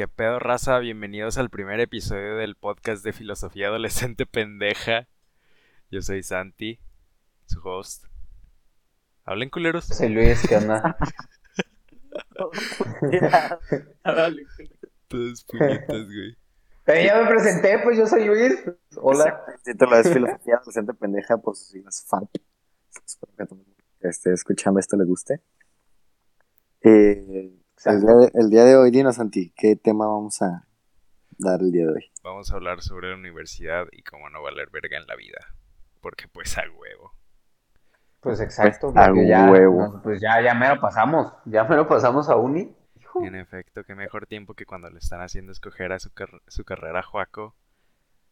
¿Qué pedo, raza? Bienvenidos al primer episodio del podcast de Filosofía Adolescente Pendeja. Yo soy Santi, su host. ¿Hablen culeros? Soy Luis, ¿qué onda? Todos puñetas, güey. Pero ya me presenté, pues yo soy Luis. Hola. El título es Filosofía Adolescente Pendeja por sus siglas FAP. Espero que a todo el mundo que esté escuchando esto le guste. Eh, el, día de, el día de hoy, dinos, Santi, ¿qué tema vamos a dar el día de hoy? Vamos a hablar sobre la universidad y cómo no valer verga en la vida. Porque pues a huevo. Pues exacto, Pues, a ya, huevo. no, pues ya, ya me lo pasamos. Ya me lo pasamos a uni. Hijo. En efecto, qué mejor tiempo que cuando le están haciendo escoger a su, car- su carrera a Juaco.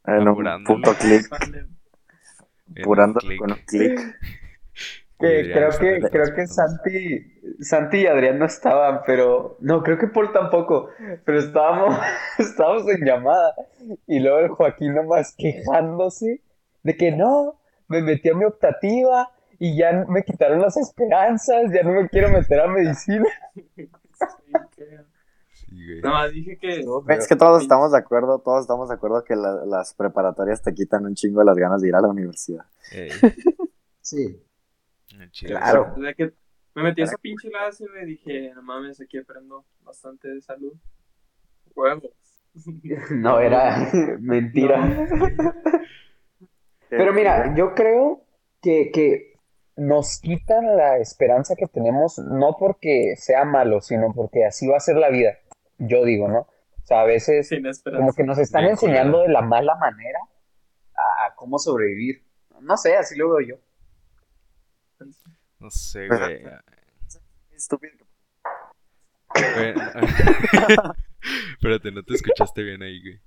En un Apurándolo. punto clic, en con un clic. Que creo que, creo que. Santi, Santi y Adrián no estaban, pero no, creo que Paul tampoco, pero estábamos, estábamos en llamada y luego el Joaquín nomás quejándose de que no, me metí a mi optativa y ya me quitaron las esperanzas, ya no me quiero meter a medicina. Sí, güey. Nada más dije que. Es que todos estamos de acuerdo, todos estamos de acuerdo que la- las preparatorias te quitan un chingo las ganas de ir a la universidad. Ey, Sí. Chile. Claro. Desde que me metí a esa pinche clase, me dije, no mames, aquí aprendo bastante de salud. Huevos. No, era mentira. Pero mira, yo creo que, que nos quitan la esperanza que tenemos, no porque sea malo, sino porque así va a ser la vida. Yo digo, ¿no? O sea, a veces como que nos están enseñando de la mala manera a, a cómo sobrevivir. No sé, así lo veo yo. No sé, güey. Estúpido. Espérate, no te escuchaste bien ahí, güey.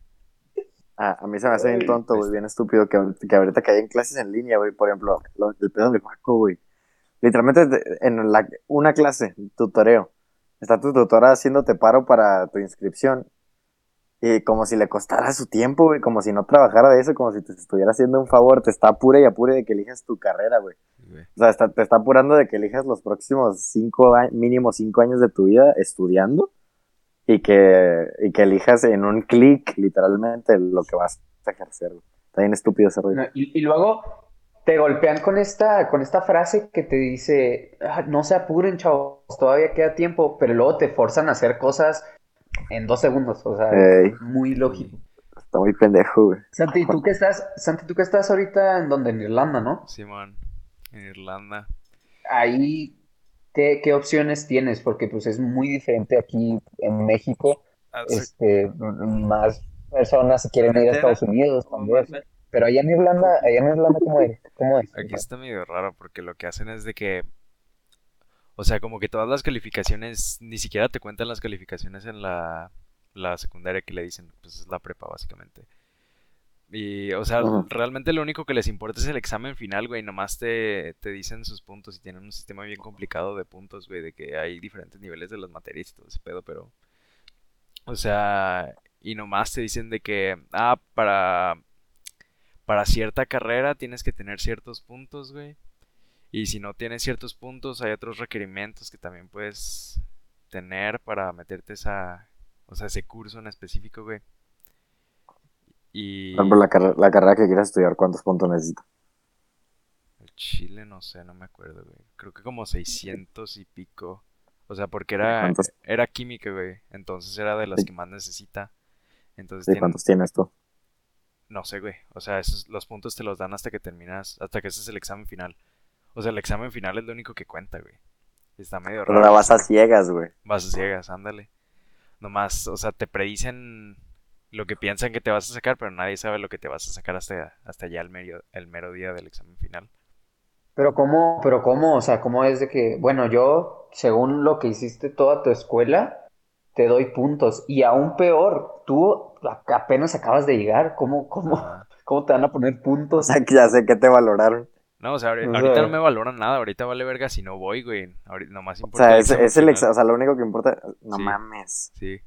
Ah, a mí se me hace bien tonto, güey, bien estúpido que, ahorita- que ahorita que hay en clases en línea, güey, por ejemplo, lo- el pedo de Paco, güey. Literalmente en la, una clase, tutoreo, está tu tutora haciéndote paro para tu inscripción y como si le costara su tiempo, güey, como si no trabajara de eso, como si te estuviera haciendo un favor, te está apure y apure de que elijas tu carrera, güey. güey. O sea, está- te está apurando de que elijas los próximos cinco, mínimo cinco años de tu vida estudiando y que, y que elijas en un clic, literalmente, lo que vas a ejercer. güey. Está bien estúpido ese rollo. No, Y, y luego te golpean con esta, con esta frase que te dice, "Ah, no se apuren, chavos, todavía queda tiempo, pero luego te forzan a hacer cosas en dos segundos, o sea, Ey. es muy lógico. Está muy pendejo, güey. Santi, ¿tú qué estás, Santi, tú qué estás ahorita en donde? En Irlanda, ¿no? Simón, en Irlanda. Ahí, ¿qué, qué opciones tienes? Porque pues es muy diferente aquí en México, Hace- este, más personas quieren ir a. Estados Unidos también, pero allá en Irlanda, allá en Irlanda, ¿cómo es? ¿Cómo es? Aquí está medio raro porque lo que hacen es de que, o sea, como que todas las calificaciones, ni siquiera te cuentan las calificaciones en la, la secundaria que le dicen, pues es la prepa básicamente. Y, o sea, realmente lo único que les importa es el examen final, güey, nomás te, te dicen sus puntos y tienen un sistema bien complicado de puntos, güey, de que hay diferentes niveles de las materias y todo ese pedo, pero, o sea, y nomás te dicen de que, ah, para, para cierta carrera tienes que tener ciertos puntos, güey. Y si no tienes ciertos puntos, hay otros requerimientos que también puedes tener para meterte esa, o sea, ese curso en específico, güey. Y Por ejemplo, la, carre- la carrera que quieras estudiar, ¿cuántos puntos necesitas? el Chile, no sé, no me acuerdo, güey. Creo que como 600 y pico. O sea, porque era, ¿Cuántos? era química, güey. Entonces era de las Sí. que más necesita. Entonces ¿Sí, tienen- ¿Cuántos tienes tú? No sé, güey. O sea, esos, los puntos te los dan hasta que terminas, hasta que haces el examen final. O sea, el examen final es lo único que cuenta, güey. Está medio Pero raro. la vas a ciegas, güey. Vas a ciegas, ándale. Nomás, o sea, te predicen lo que piensan que te vas a sacar, pero nadie sabe lo que te vas a sacar hasta, hasta ya el mero, el mero día del examen final. Pero cómo, pero cómo, o sea, cómo es de que, bueno, yo, según lo que hiciste toda tu escuela, te doy puntos. Y aún peor, tú apenas acabas de llegar, ¿cómo, cómo, cómo te van a poner O puntos? sea, que ya sé que te valoraron. No, o sea, ahori- O ahorita sea- no me valoran nada, ahorita vale verga si no voy, güey. Ahorita nomás O importa sea, el es, el exa- o sea, lo único que importa. No Sí. mames. Sí,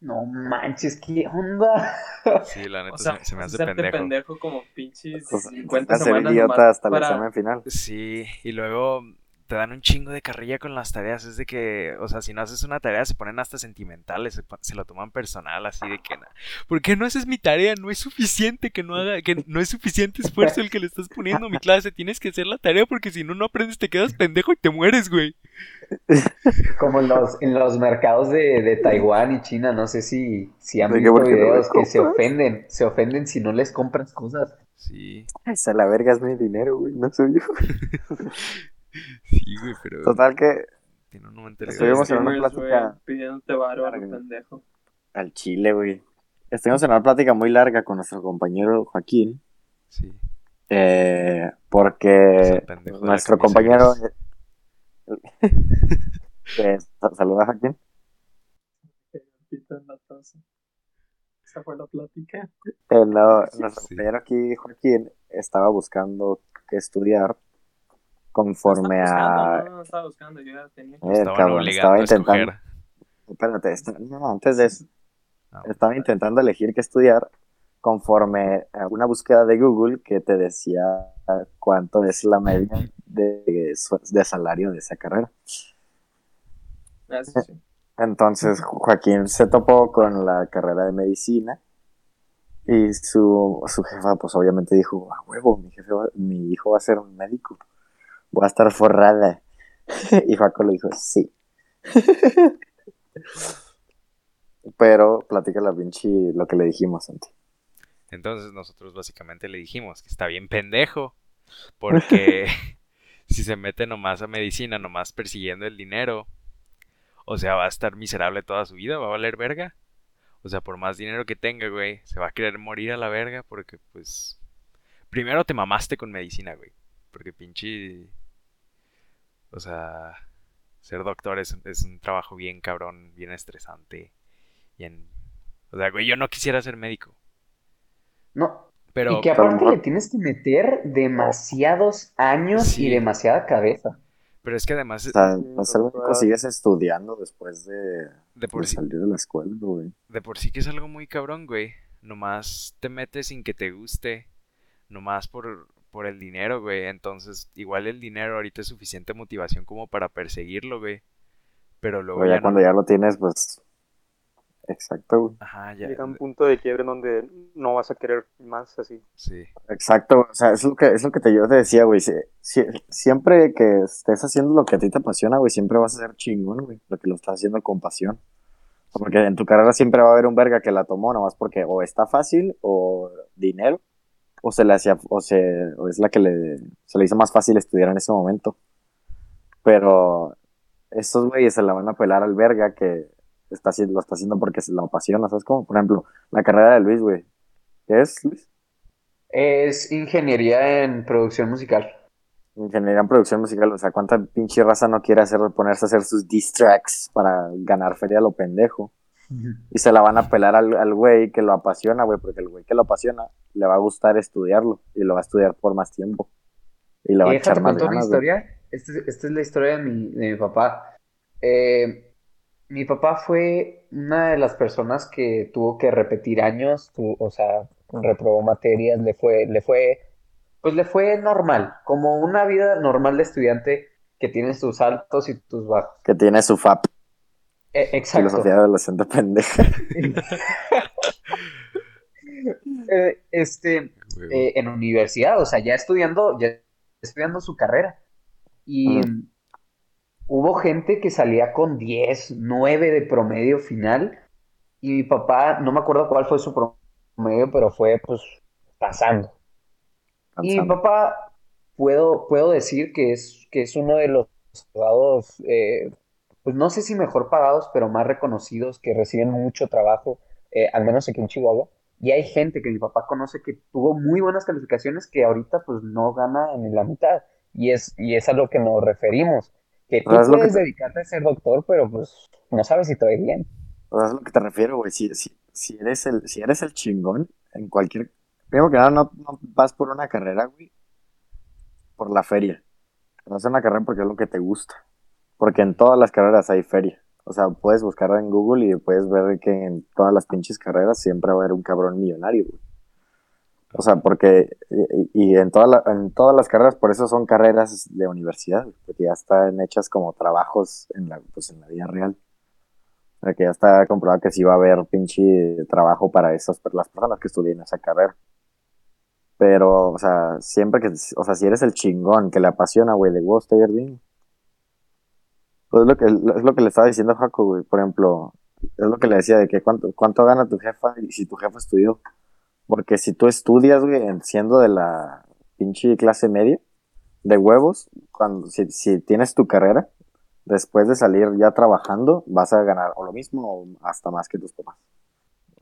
No manches, ¿qué onda? sí, la neta O sea, se, se me hace pendejo. pendejo como pinches O sea, 50 vas a ser semanas idiota hasta el para- examen final. Sí, y luego te dan un chingo de carrilla con las tareas. Es de que, o sea, si no haces una tarea, se ponen hasta sentimentales, se, lo toman personal, así de que, ¿por qué no haces mi tarea? No es suficiente que no haga, que no es suficiente esfuerzo el que le estás poniendo a mi clase. Tienes que hacer la tarea porque si no, no aprendes, te quedas pendejo y te mueres, güey. Como en los, en los mercados de, de Taiwán y China, no sé si, si han visto ¿Por qué no videos que se ofenden, se ofenden si no les compras cosas. Sí, Esa la verga es mi dinero, güey, no soy yo. sí, güey, pero Total que tiene una mentalidad. Estuvimos en una plática- pidiéndote varo a lo Larga. pendejo. al chile, güey. Estuvimos en una plática muy larga con nuestro compañero Joaquín, Sí. eh, porque nuestro compañero... sa- saluda a Joaquín. En la taza. Esa fue la plática. Eh, no, nuestro Sí. compañero aquí, Joaquín, estaba buscando estudiar conforme a... buscando, no, no estaba buscando, yo ya tenía. Eh, estaba intentando... Espérate, no, antes de eso, Ah, estaba intentando elegir qué estudiar conforme a una búsqueda de Google que te decía cuánto es la media de, salario de esa carrera. Ah, sí, sí. Entonces Joaquín se topó con la carrera de medicina y su, su jefa pues obviamente dijo, a huevo, mi, jefe va- mi hijo va a ser un médico, voy a estar forrada. Y Joaco le dijo, sí. Pero platica la pinche lo que le dijimos antes. Entonces nosotros básicamente le dijimos que está bien pendejo, porque si se mete nomás a medicina, nomás persiguiendo el dinero, o sea, va a estar miserable toda su vida, va a valer verga. O sea, por más dinero que tenga, güey, se va a querer morir a la verga porque, pues, primero te mamaste con medicina, güey, porque pinche, o sea, ser doctor es, es un trabajo bien cabrón, bien estresante, y en, o sea, güey, yo no quisiera ser médico, No, pero y que pero aparte le tienes que meter demasiados años Sí. y demasiada cabeza. Pero es que además, O sea, Sí, no ser pero- médico sigues estudiando después de, de por de sí, salir de la escuela, güey. de por sí que es algo muy cabrón, güey. Nomás te metes sin que te guste. Nomás por, por el dinero, güey. Entonces, igual el dinero ahorita es suficiente motivación como para perseguirlo, güey. Pero luego Pero ya ya cuando no. ya lo tienes, pues... Exacto, güey. Ajá, ya. Llega un punto de quiebre en donde no vas a querer más así. Sí. Exacto, o sea, es lo que, es lo que te, yo te decía, güey. si- si- siempre que estés haciendo lo que a ti te apasiona, güey, siempre vas a ser chingón, güey. Porque lo estás haciendo con pasión. Porque en tu carrera siempre va a haber un verga que la tomó, nomás porque o está fácil, o dinero, o se le hacía, o se, o es la que le, se le hizo más fácil estudiar en ese momento. Pero estos güeyes se la van a pelar al verga que está haciendo, lo está haciendo porque se lo apasiona, ¿sabes? Como, por ejemplo, la carrera de Luis, güey. ¿Qué es, Luis? Es ingeniería en producción musical. Ingeniería en producción musical, o sea, ¿cuánta pinche raza no quiere hacer, ponerse a hacer sus diss tracks para ganar feria a lo pendejo? Y se la van a pelar al al güey que lo apasiona, güey, porque el güey que lo apasiona le va a gustar estudiarlo y lo va a estudiar por más tiempo. Y le va a echar más ganas, historia. Esta, es- esta es la historia de mi, de mi papá. Eh, mi papá fue una de las personas que tuvo que repetir años, tu- o sea, reprobó materias, le fue, le fue, pues le fue normal, como una vida normal de estudiante que tiene sus altos y tus bajos. Que tiene su FAP, Eh, exacto. filosofía adolescente pendeja. Eh, este, eh, en universidad, o sea, ya estudiando, ya estudiando su carrera. Y hubo gente que salía con 10, 9 de promedio final. Y mi papá, no me acuerdo cuál fue su promedio, pero fue pues pasando. Y mi papá, puedo, puedo decir que es, que es uno de los abogados, eh, pues no sé si mejor pagados, pero más reconocidos, que reciben mucho trabajo, eh, al menos aquí en Chihuahua. Y hay gente que mi papá conoce que tuvo muy buenas calificaciones que ahorita pues no gana ni la mitad. Y es, y es a lo que nos referimos. Que tú Pero es lo que puedes te- dedicarte a ser doctor, pero pues no sabes si te va bien. O sea, es lo que te refiero, güey. Si, si, si eres el, si eres el chingón en cualquier. Primero que nada, no, no vas por una carrera, güey. Por la feria. Vas a una carrera porque es lo que te gusta. Porque en todas las carreras hay feria. O sea, puedes buscar en Google y puedes ver que en todas las pinches carreras siempre va a haber un cabrón millonario, güey. O sea, porque, y, y en, todas las carreras, por eso son carreras de universidad, porque ya están hechas como trabajos en la, pues en la vida real. O sea, que ya está comprobado que sí va a haber pinche trabajo para esas, las personas que estudien esa carrera. Pero, o sea, siempre que, o sea, si eres el chingón que le apasiona, güey, wow, estoy bien. Pues es lo que, es lo que le estaba diciendo a Jaco, güey. Por ejemplo, es lo que le decía de que cuánto, cuánto gana tu jefa y si tu jefa estudió. Porque si tú estudias, güey, en- siendo de la pinche clase media, de huevos, cuando, si, si tienes tu carrera, después de salir ya trabajando, vas a ganar o lo mismo o hasta más que tus papás.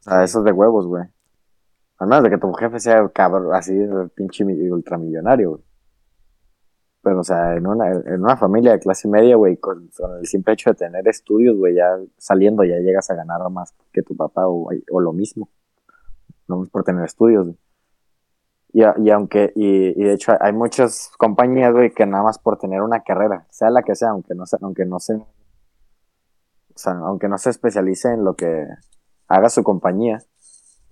O sea, eso es de huevos, güey. Al menos de que tu jefe sea cabrón, así, pinche mi- ultramillonario, güey. Pero, o sea, en una, en una familia de clase media, güey, con, el simple hecho de tener estudios, güey, ya saliendo ya llegas a ganar más que tu papá o, o lo mismo. No por tener estudios, güey. Y, y aunque, y, y de hecho hay muchas compañías, güey, que nada más por tener una carrera, sea la que sea, aunque no aunque no se, aunque no se especialice en lo que haga su compañía,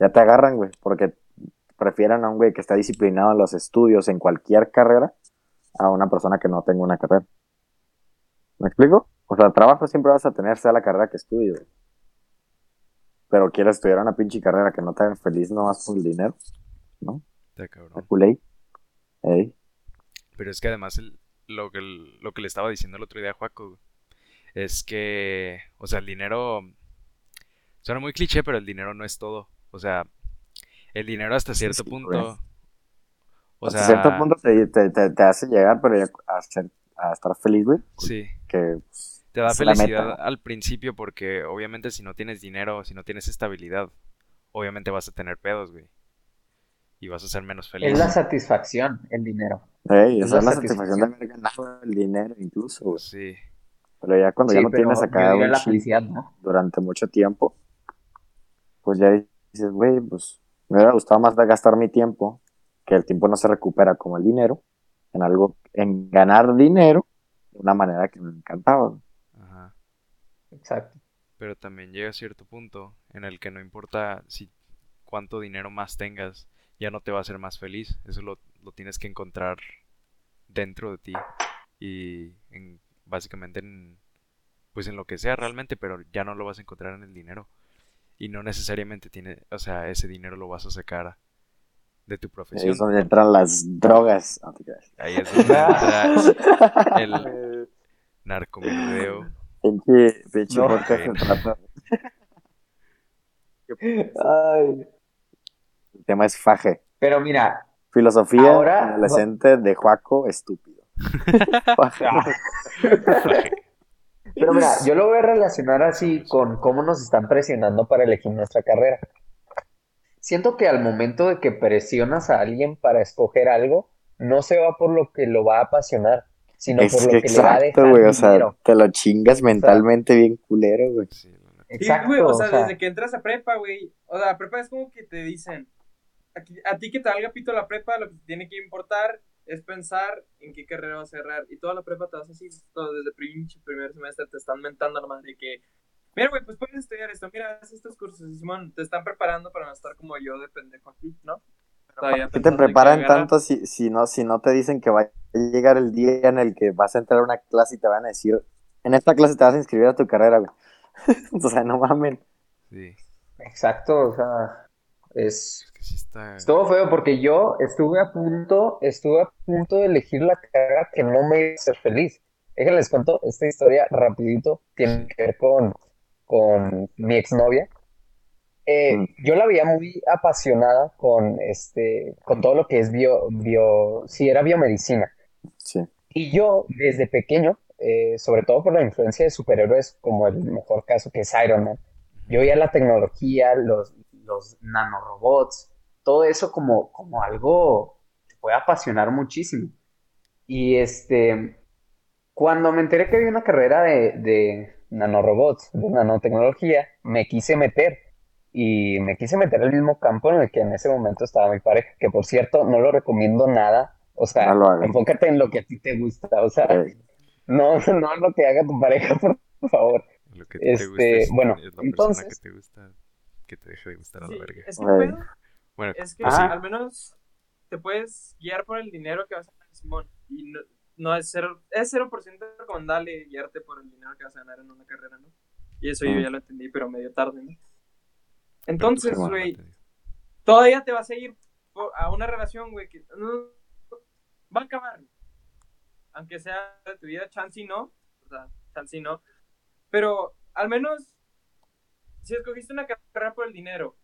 ya te agarran, güey, porque prefieren a un güey que está disciplinado en los estudios, en cualquier carrera, a una persona que no tenga una carrera. ¿Me explico? O sea, trabajo siempre vas a tener, sea la carrera que estudies. Pero quieres estudiar una pinche carrera que no te haga feliz nomás por el dinero, ¿no? La cabrón. Ey. Pero es que además el- lo, que, el- lo que le estaba diciendo el otro día a Juaco es que, o sea, el dinero suena muy cliché, pero el dinero no es todo. O sea, el dinero hasta cierto sí, punto, güey. O Hasta sea, cierto punto te, te, te, te hace llegar, pero ya a, ser- a estar feliz, güey. sí, Que pues, te da felicidad meta, ¿no? al principio porque obviamente si no tienes dinero, si no tienes estabilidad, obviamente vas a tener pedos, güey. Y vas a ser menos feliz. Es la satisfacción, el dinero. Ey, Es esa es la la satisfacción de haber ganado el dinero, incluso, güey. Sí, Pero ya cuando Sí, ya no tienes acá diría un la chin felicidad, ¿no? durante mucho tiempo, pues ya dices, güey, pues me hubiera gustado más de gastar mi tiempo, que el tiempo no se recupera como el dinero, en algo, en ganar dinero de una manera que me encantaba. ajá. Exacto. Pero también llega cierto punto en el que no importa si cuánto dinero más tengas, ya no te va a hacer más feliz. Eso lo, lo tienes que encontrar dentro de ti y en, básicamente en, pues en lo que sea realmente, pero ya no lo vas a encontrar en el dinero. Y no necesariamente tiene, o sea, ese dinero lo vas a sacar de tu Ahí profesión. es donde entran las drogas. Ahí es donde entra el narcomenudeo. Pinche, pinche No. Ay. El tema es faje. Pero mira, Filosofía Ahora- adolescente de Juaco estúpido. Faje. pero mira, yo lo voy a relacionar así con cómo nos están presionando para elegir nuestra carrera. Siento que al momento de que presionas a alguien para escoger algo, no se va por lo que lo va a apasionar, sino Es por lo que que le va a exacto, dejar güey. O sea, dinero. te lo chingas mentalmente bien culero, güey. Sí, Exacto, güey, o o sea, desde que entras a prepa, güey. O sea, la prepa es como que te dicen, aquí- a ti que te valga pito la prepa, lo que te tiene que importar es pensar en qué carrera vas a cerrar. Y toda la prepa te vas así, todo desde pinche primer semestre te están mentando la madre que, mira, güey, pues puedes estudiar esto, mira, haz estos cursos, Simón, te están preparando para no estar como yo de pendejo aquí, ¿no? Todavía ¿Por qué te preparan tanto si, si, no, si no te dicen que va a llegar el día en el que vas a entrar a una clase y te van a decir, en esta clase te vas a inscribir a tu carrera, güey? o sea, no mamen. Sí, exacto, o sea, es, es que sí está. estuvo feo porque yo estuve a punto, estuve a punto de elegir la carrera que no me iba a hacer feliz. Déjenles cuento esta historia rapidito, tiene que ver con, con mi exnovia. Eh, Mm. yo la veía muy apasionada con este, con todo lo que es bio, bio, sí, era biomedicina. Sí. Y yo, desde pequeño, eh, sobre todo por la influencia de superhéroes, como el mejor caso que es Iron Man, yo veía la tecnología, los, los nanorobots, todo eso como, como algo que puede apasionar muchísimo. Y este, cuando me enteré que había una carrera de, de nanorobots, de nanotecnología, me quise meter. Y me quise meter al mismo campo en el que en ese momento estaba mi pareja, que por cierto no lo recomiendo nada. O sea, No enfócate en lo que a ti te gusta. O sea, Eh, no, no en lo que haga tu pareja, por favor. Lo que Este, te gusta es, bueno, es la persona entonces- que te gusta, que te deje de gustar a la Sí, verga. es que Bueno, es que pues sí. al menos te puedes guiar por el dinero que vas a ganar, Simón. Y no, no es cero, es 0% recomendable guiarte por el dinero que vas a ganar en una carrera, ¿no? Y eso yo ya lo entendí, pero medio tarde, ¿no? Entonces, güey, todavía te vas a ir por- a una relación, güey, que no, va a acabar. Aunque sea de tu vida, chance y no. O sea, chance y no. Pero al menos, si escogiste una carrera por el dinero,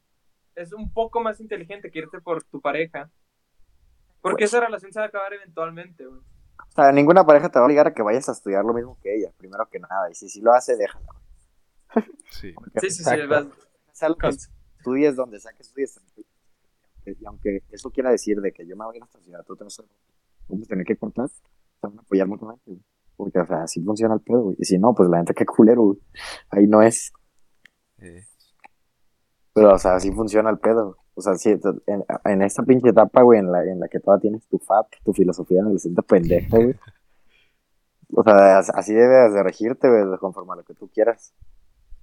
es un poco más inteligente que irte por tu pareja. Porque Pues. esa relación se va a acabar eventualmente, güey. O sea, ninguna pareja te va a obligar a que vayas a estudiar lo mismo que ella, primero que nada. Y si sí lo hace, déjala. Sí. Porque Sí, sí, sí. Vas- que estudies donde sea que estudies. Y aunque eso quiera decir de que yo me voy a ir a esta ciudad, tú te vas a vamos a tener que cortar, te van a apoyar mutuamente, güey. Porque, o sea, así funciona el pedo, güey. Y si no, pues la gente qué culero, güey. Ahí no es. Eh, Pero, o sea, así funciona el pedo. O sea, sí, en, en esta pinche etapa, güey, en la, en la que todavía tienes tu FAP, tu filosofía adolescente pendeja, güey. O sea, as- así debes de regirte, güey, conforme a lo que tú quieras.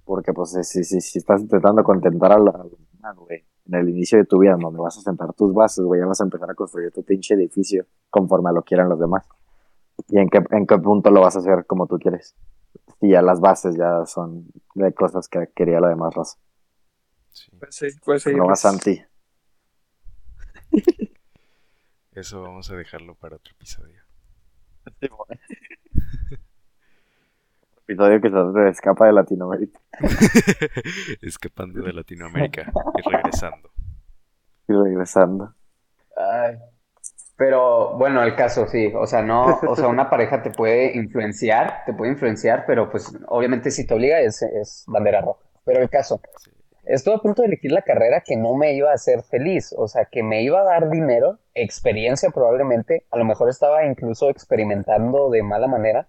Porque, pues, si, si, si estás intentando contentar a la- demás, güey, en el inicio de tu vida, donde vas a sentar tus bases, güey, ya vas a empezar a construir tu pinche edificio conforme a lo quieran los demás. ¿Y en qué, en qué punto lo vas a hacer como tú quieres? Y ya las bases ya son de cosas que quería la demás raza. Sí. No vas Santi. Eso vamos a dejarlo para otro episodio. episodio que se escapa de Latinoamérica Escapando de Latinoamérica y regresando. y regresando. Ay. Pero bueno, el caso sí, o sea, no, o sea, una pareja te puede influenciar, te puede influenciar, pero pues obviamente si te obliga es, es bandera roja. Pero el caso, Sí. Estuve a punto de elegir la carrera que no me iba a hacer feliz, o sea, que me iba a dar dinero, experiencia probablemente, a lo mejor estaba incluso experimentando de mala manera,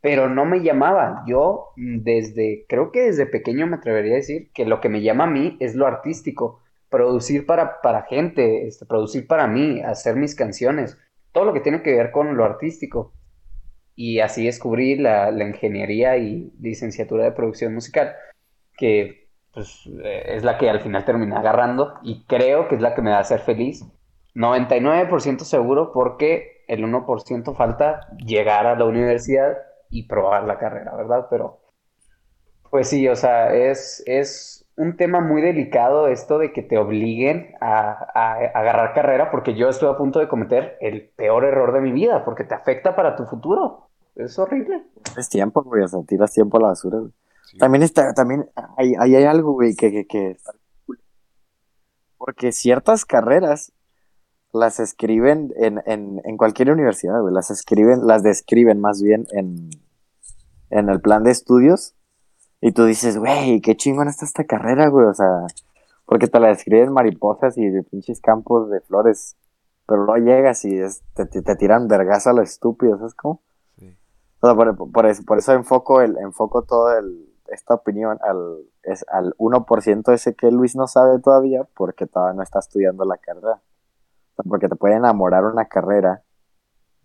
pero no me llamaba. Yo mm, desde, creo que desde pequeño me atrevería a decir que lo que me llama a mí es lo artístico, producir para, para gente, este, producir para mí, hacer mis canciones, todo lo que tiene que ver con lo artístico. Y así descubrí la, la ingeniería y licenciatura de producción musical, que pues, eh, es la que al final terminé agarrando y creo que es la que me va a hacer feliz. 99% seguro porque el 1% falta llegar a la universidad y probar la carrera, ¿verdad? Pero, pues sí, o sea, es, es un tema muy delicado esto de que te obliguen a, a- a agarrar carrera porque yo estoy a punto de cometer el peor error de mi vida porque te afecta para tu futuro. Es horrible. Es tiempo, güey, o sea, tiras tiempo a la basura, güey. Sí. También está, también hay, ahí hay algo, güey, que, que, que. Porque ciertas carreras las escriben en, en, en cualquier universidad, güey, las escriben, las describen más bien en, en el plan de estudios. Y tú dices, güey, qué chingón está esta carrera, güey, o sea, porque te la describen mariposas y de pinches campos de flores. Pero luego llegas y es- te, te, te tiran vergas a lo estúpido, ¿sabes cómo? Sí. O sea, por, por eso, por eso enfoco, el, enfoco todo el, esta opinión al, es, al 1% ese que Luis no sabe todavía porque todavía no está estudiando la carrera. Porque te puede enamorar una carrera,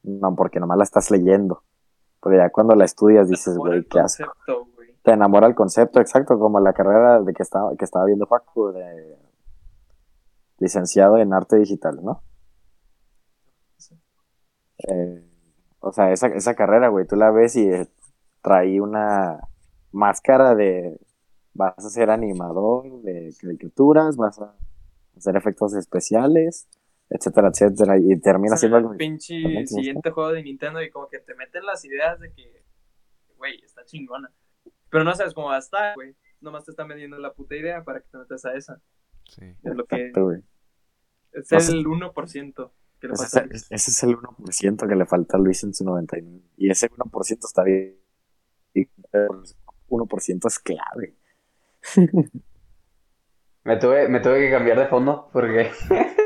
no porque nomás la estás leyendo. Porque ya cuando la estudias dices, güey, qué asco. Te enamora el concepto, exacto, como la carrera de que estaba, que estaba viendo Facu, de licenciado en arte digital, ¿no? Eh, o sea, esa, esa carrera, güey, tú la ves y eh, trae una máscara de vas a ser animador de caricaturas, vas a hacer efectos especiales, etcétera, etcétera, y termina siendo el pinche siguiente juego de Nintendo y como que te meten las ideas de que, güey, está chingona. Pero no sabes cómo va a estar, güey. Nomás te están vendiendo la puta idea para que te metas a esa. Sí. Es lo que Exacto, güey. es No sé. el 1% que le Ese pasa. es, el- ese es el 1% que le falta a Luis en su 99. Y ese 1% está bien. Y 1% es clave. Me tuve, me tuve que cambiar de fondo porque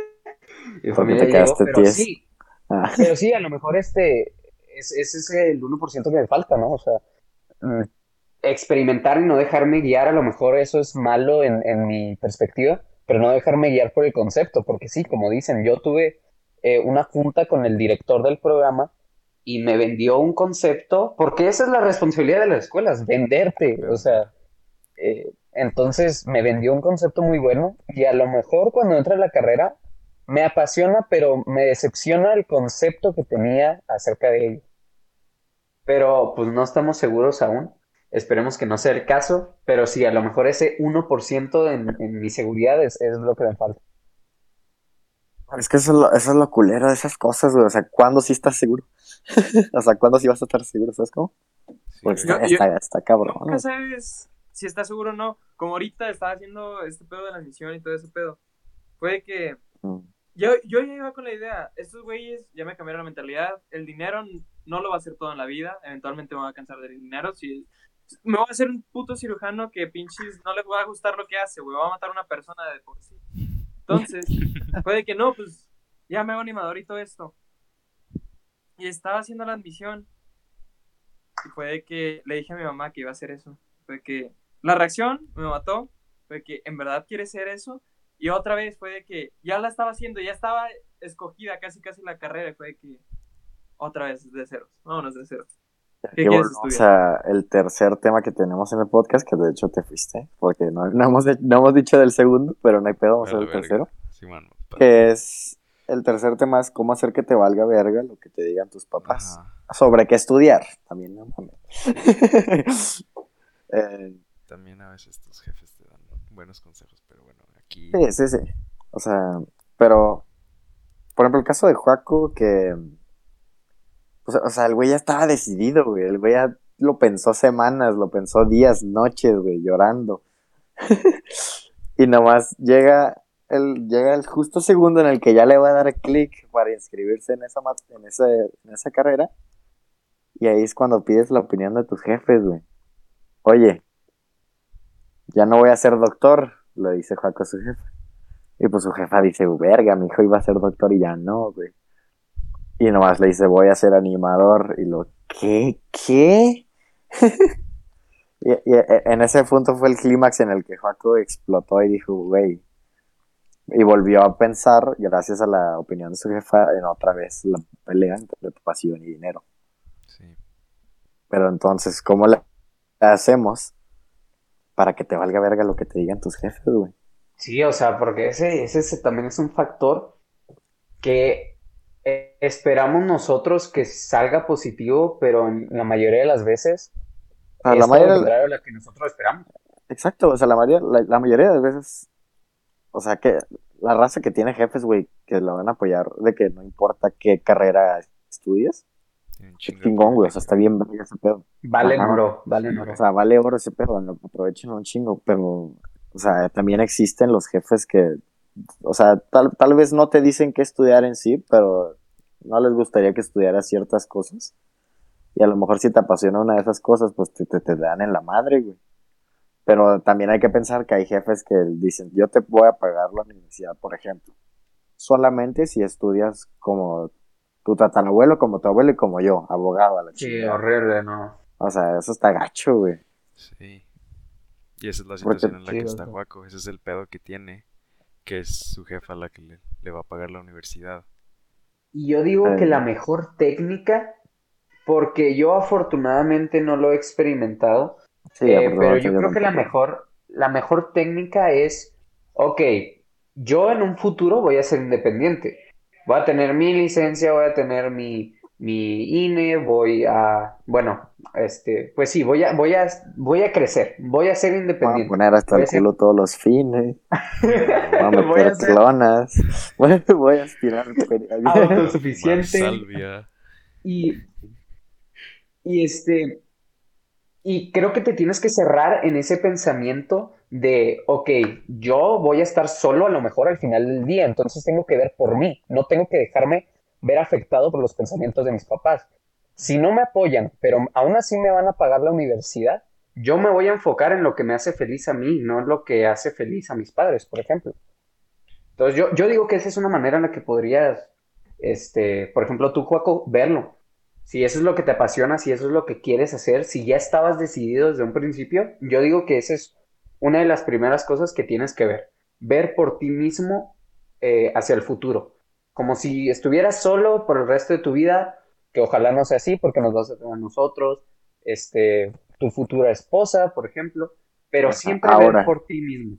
mi familia te llegó, quedaste pero sí, Ah, pero sí, a lo mejor este es, ese es el 1% que me falta, ¿no? O sea, mm, experimentar y no dejarme guiar, a lo mejor eso es malo en, en mi perspectiva, pero no dejarme guiar por el concepto, porque sí, como dicen, yo tuve eh, una junta con el director del programa y me vendió un concepto, porque esa es la responsabilidad de las escuelas, venderte, o sea, eh, Entonces me vendió un concepto muy bueno y a lo mejor cuando entra a la carrera me apasiona, pero me decepciona el concepto que tenía acerca de ello. Pero pues no estamos seguros aún. Esperemos que no sea el caso, pero sí, a lo mejor ese 1% en, en mi seguridad es, es lo que me falta. Es que eso es, lo, eso es lo culero de esas cosas, güey. O sea, ¿cuándo sí estás seguro? O sea, ¿cuándo sí vas a estar seguro? ¿Sabes cómo? Sí, Pues güey. Yo- está, está cabrón. Nunca sabes si estás seguro o no. Como ahorita estaba haciendo este pedo de la misión y todo ese pedo. Fue que Mm. yo, yo ya iba con la idea. Estos güeyes ya me cambiaron la mentalidad. El dinero no lo va a hacer todo en la vida. Eventualmente me voy a cansar del dinero. Si, me voy a hacer un puto cirujano que pinches no le va a gustar lo que hace, güey. Va a matar a una persona de por sí. Entonces, puede que no, pues ya me hago animador y todo esto. Y estaba haciendo la admisión. Y fue de que le dije a mi mamá que iba a hacer eso. Fue que la reacción me mató. Fue que en verdad quiere ser eso. Y otra vez fue de que ya la estaba haciendo, ya estaba escogida casi casi la carrera. Y fue de que otra vez de ceros. Vámonos de ceros. ¿Qué a el tercer tema que tenemos en el podcast, que de hecho te fuiste, porque no, no hemos, no hemos dicho del segundo, pero no hay pedo, vamos a la el tercero. Sí, mano. pa- Que es, el tercer tema es cómo hacer que te valga verga lo que te digan tus papás. Ajá. Sobre qué estudiar, también, no mames. Eh, También a veces tus jefes te dan buenos consejos, pero bueno, aquí. Sí, sí, sí. O sea, pero, por ejemplo, el caso de Joaco, que, o sea, el güey ya estaba decidido, güey. El güey ya lo pensó semanas, lo pensó días, noches, güey, llorando. y nomás llega el, llega el justo segundo en el que ya le va a dar clic para inscribirse en esa, en en esa carrera. Y ahí es cuando pides la opinión de tus jefes, güey. Oye, ya no voy a ser doctor, le dice Joaco a su jefa. Y pues su jefa dice, verga, mi hijo iba a ser doctor y ya no, güey. Y nomás le dice, voy a ser animador. Y lo, ¿qué? ¿Qué? y, y en ese punto fue el clímax en el que Joaco explotó y dijo, güey. Y volvió a pensar, gracias a la opinión de su jefa, en otra vez la pelea entre pasión y dinero. Sí. Pero entonces, ¿cómo le hacemos para que te valga verga lo que te digan tus jefes, güey? Sí, o sea, porque ese, ese, ese también es un factor que eh, esperamos nosotros que salga positivo, pero en la mayoría de las veces O sea, es la mayoría, lo contrario a lo que nosotros esperamos. Exacto, o sea, la mayoría, la, la mayoría de veces, o sea, que la raza que tiene jefes, güey, que lo van a apoyar, de que no importa qué carrera estudies, chingón, güey, o sea, está bien ese pedo. Valen Ajá. oro, valen oro. O sea, vale oro ese pedo, lo aprovechen un chingo, pero, o sea, también existen los jefes que, o sea, tal, tal vez no te dicen qué estudiar en sí, pero no les gustaría que estudiaras ciertas cosas. Y a lo mejor si te apasiona una de esas cosas, pues te, te, te dan en la madre, güey. Pero también hay que pensar que hay jefes que dicen, yo te voy a pagar la universidad, por ejemplo. Solamente si estudias como tu tatarabuelo, como tu abuelo y como yo, abogado a la Sí, chingada. horrible, ¿no? O sea, eso está gacho, güey. Sí. Y esa es la Porque- situación en la sí, que está. Juaco. Ese es el pedo que tiene. Que es su jefa la que le, le va a pagar la universidad. Y yo digo Eh. que la mejor técnica, porque yo afortunadamente no lo he experimentado, Sí, eh, pero yo creo que la mejor, la mejor técnica es, ok, yo en un futuro voy a ser independiente. Voy a tener mi licencia, voy a tener mi, mi INE, voy a, bueno, este, pues sí, voy a, voy a, voy a crecer, voy a ser Voy a independiente. poner hasta Voy el a ser- culo todos los fines. Voy a Voy meter a ser clonas. Voy, voy a aspirar periodismo. autosuficiente. Más salvia. Y, y este, y creo que te tienes que cerrar en ese pensamiento de, ok, yo voy a estar solo a lo mejor al final del día, entonces tengo que ver por mí, no tengo que dejarme ver afectado por los pensamientos de mis papás. Si no me apoyan, pero aún así me van a pagar la universidad, yo me voy a enfocar en lo que me hace feliz a mí, no en lo que hace feliz a mis padres, por ejemplo. Entonces yo, yo digo que esa es una manera en la que podrías, este, por ejemplo, tú, Juaco, verlo. Si eso es lo que te apasiona, si eso es lo que quieres hacer, si ya estabas decidido desde un principio, yo digo que esa es una de las primeras cosas que tienes que ver. Ver por ti mismo eh, hacia el futuro. Como si estuvieras solo por el resto de tu vida, que ojalá no sea así porque nos vas a tener nosotros, este, tu futura esposa, por ejemplo. pero siempre ahora. ver por ti mismo.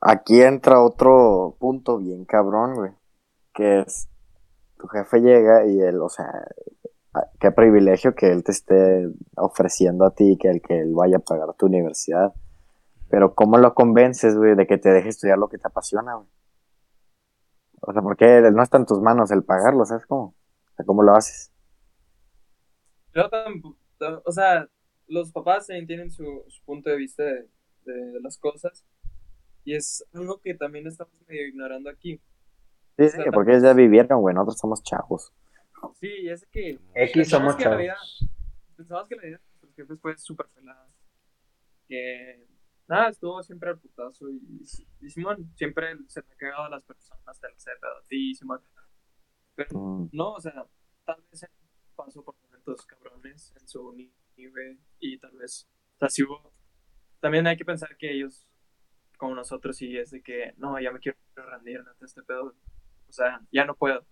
Aquí entra otro punto bien cabrón, güey. Que es, tu jefe llega y él, o sea, qué privilegio que él te esté ofreciendo a ti que el que él vaya a pagar tu universidad. Pero ¿cómo lo convences, güey, de que te deje estudiar lo que te apasiona, güey? O sea, porque no está en tus manos el pagarlo, ¿sabes cómo? O sea, ¿cómo lo haces? Pero o sea, los papás también tienen su, su punto de vista de, de las cosas. Y es algo que también estamos medio ignorando aquí. Sí, sí, porque ellos ya vivieron, güey, nosotros somos chavos. Sí, y es que X somos que la chavos. vida, pensamos que la vida de nuestros jefes fue súper pelada. Que nada, estuvo siempre al putazo y, y Simón, siempre se le ha cagado a las personas, te las he a ti, Simón. Pero Mm, no, o sea, tal vez pasó por momentos cabrones en su nivel y tal vez, o sea, si hubo, también hay que pensar que ellos, como nosotros, sí es de que, no, ya me quiero rendir ante este pedo, o sea, ya no puedo.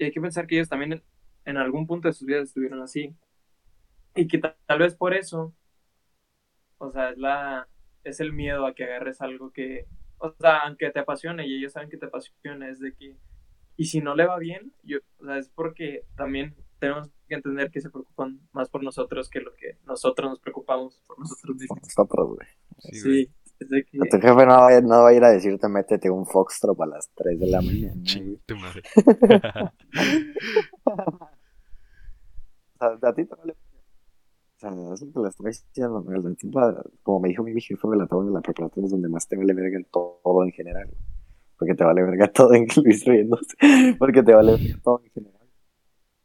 Y hay que pensar que ellos también en, en algún punto de sus vidas estuvieron así. Y que ta- tal vez por eso, o sea, es la, es el miedo a que agarres algo que, o sea, aunque te apasione y ellos saben que te apasiona, es de que, y si no le va bien, yo, o sea, es porque también tenemos que entender que se preocupan más por nosotros que lo que nosotros nos preocupamos por nosotros por mismos. nosotros, güey. Sí, de que, Tu jefe no va, a- no va a ir a decirte métete un foxtrot a las 3 de la mañana. Ching, tu madre. O sea, a ti te vale. O sea, es lo que le estoy diciendo. como me dijo mi jefe, me la tengo en la preparatoria es donde más te vale verga en todo, en general. Porque te vale verga todo en Luis riéndose. Porque te vale verga todo en general.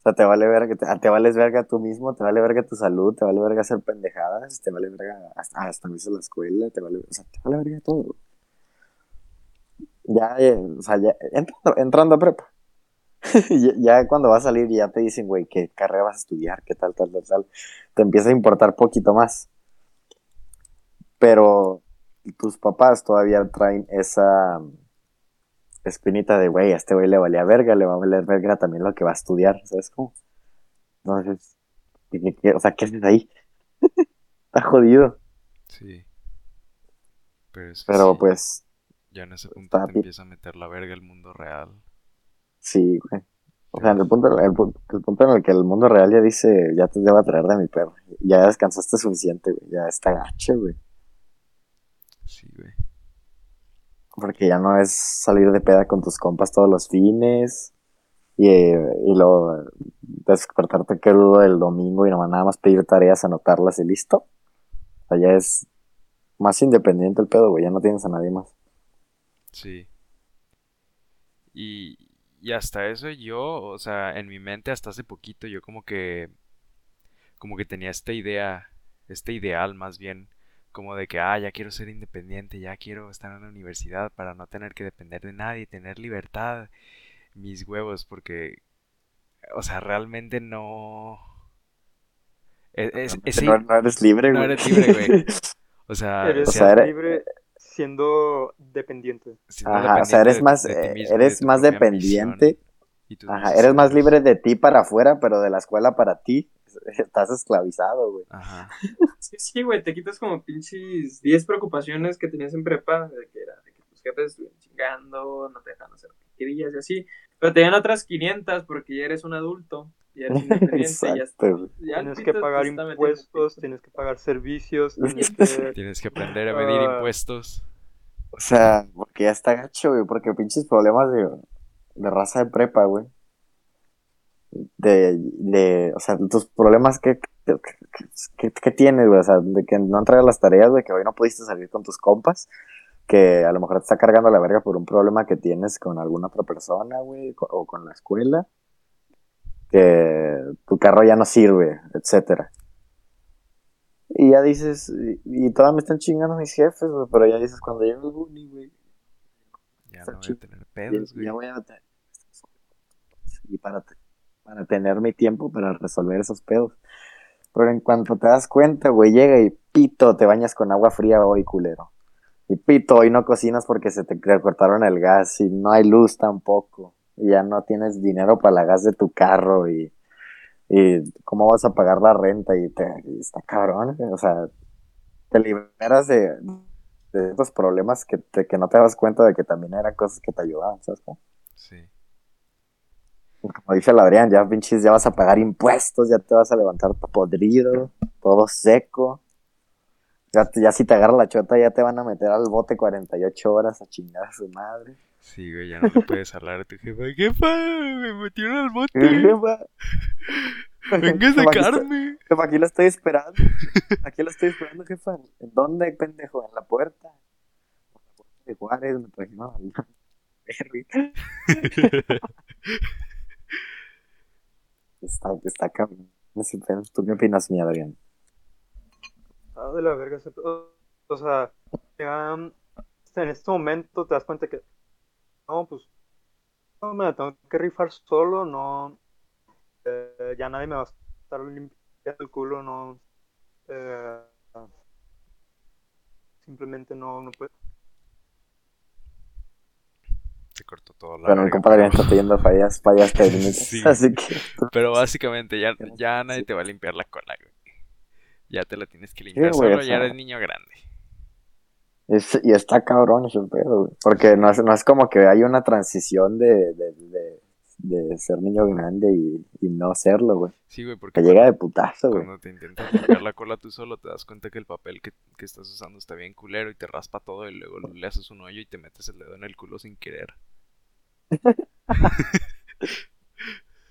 Sea, te vale verga, te, te vales verga tú mismo, te vale verga tu salud, te vale verga hacer pendejadas, te vale verga hasta, hasta la escuela, te vale, o sea, te vale verga todo. Ya, eh, o sea, ya entrando, entrando a prepa. ya, ya cuando vas a salir ya te dicen, güey, qué carrera vas a estudiar, qué tal, tal, tal, tal. Te empieza a importar poquito más. Pero tus papás todavía traen esa espinita de, güey, a este güey le valía verga, le va a valer verga también lo que va a estudiar, ¿sabes cómo? Entonces, ¿qué- o sea, ¿qué haces ahí? Está jodido. Sí. Pero es que Pero sí, pues, ya en ese punto te empieza a meter la verga el mundo real. sí, güey. O sea, en el punto, el, el punto en el que el mundo real ya dice, ya te debo traer de mi perro. Ya descansaste suficiente, güey. Ya está gacho, güey. Sí, güey. Porque ya no es salir de peda con tus compas todos los fines. Y, y luego despertarte crudo el domingo y nomás nada más pedir tareas, anotarlas y listo. O sea, ya es más independiente el pedo, güey. Ya no tienes a nadie más. Sí. Y, y hasta eso yo, o sea, en mi mente hasta hace poquito yo como que, como que tenía esta idea, este ideal más bien, como de que, ah, ya quiero ser independiente, ya quiero estar en la universidad para no tener que depender de nadie, tener libertad, mis huevos, porque, o sea, realmente no... e- es- no, no eres libre, no güey. eres libre, güey. O sea, Eres o sea, eres- libre siendo dependiente. siendo Ajá, o sea, eres más, de eh, mismo y de eres más dependiente. Ajá, eres más libre de ti para afuera, pero de la escuela para ti. Estás esclavizado, güey. Ajá. Sí, sí, güey, te quitas como pinches 10 preocupaciones que tenías en prepa, de que era de que tus jefes estuvieran chingando, no te dejan hacer lo que querías y así, pero te dan otras 500 porque ya eres un adulto, ya eres independiente, ya, Exacto, ya el Tienes que pagar impuestos, tienes que pagar servicios, tienes que... Tienes que aprender a medir Ah. impuestos. O sea, porque ya está gacho, güey, porque pinches problemas de, de raza de prepa, güey. De, de, o sea, tus problemas que, que, que- que tienes, güey, o sea, de que no entregas las tareas, de que hoy no pudiste salir con tus compas, que a lo mejor te está cargando la verga por un problema que tienes con alguna otra persona, güey, o con la escuela, que tu carro ya no sirve, etcétera. Y ya dices, y, y todavía me están chingando mis jefes, güey, pero ya dices, cuando llegue el uni, güey, Ya no voy a tener pedos, güey. ya voy a tener y para, te- para tener mi tiempo para resolver esos pedos. Pero en cuanto te das cuenta, güey, llega y pito, te bañas con agua fría hoy, culero. Y pito, hoy no cocinas porque se te cortaron el gas y no hay luz tampoco. Y ya no tienes dinero para la gas de tu carro y, y cómo vas a pagar la renta y, te, está cabrón, o sea, te liberas de, de estos problemas que, te- que no te das cuenta de que también eran cosas que te ayudaban, ¿sabes? cómo? Sí. Como dice el Adrián, ya pinches, ya vas a pagar impuestos, ya te vas a levantar podrido, todo seco. Ya, te- ya si te agarra la chota, ya te van a meter al bote 48 horas a chingar a su madre. Sí, güey, ya no le puedes hablar a tu jefa. Jefa, me metieron al bote. Jefa, Venga a sacarme. Jefa, aquí lo estoy esperando. Aquí lo estoy esperando, jefa. ¿En dónde, pendejo? En la puerta. En la puerta de Juárez me trajeron Berry. Está, está ¿Tú qué opinas, mi Adrián? Ah, de la verga. O sea, ya en este momento te das cuenta que no, pues no me la tengo que rifar solo, no, eh, ya nadie me va a estar limpiando el culo, no, eh, simplemente no, no puedo. Se cortó todo la Bueno, mi verga, compa Adrián pero- está teniendo fallas, fallas técnicas. Sí. Así que. Pero básicamente ya, Pero- ya nadie te va a limpiar la cola, güey. Ya te la tienes que limpiar güey, solo, ya eres niño grande. Es- y está cabrón ese pedo, güey. Porque no es, no es como que hay una transición de, de, de, de ser niño grande y, y no serlo, güey. Sí, güey, porque Te llega de putazo, güey. cuando te intentas limpiar la cola tú solo te das cuenta que el papel que, que estás usando está bien culero y te raspa todo y luego le haces un hoyo y te metes el dedo en el culo sin querer.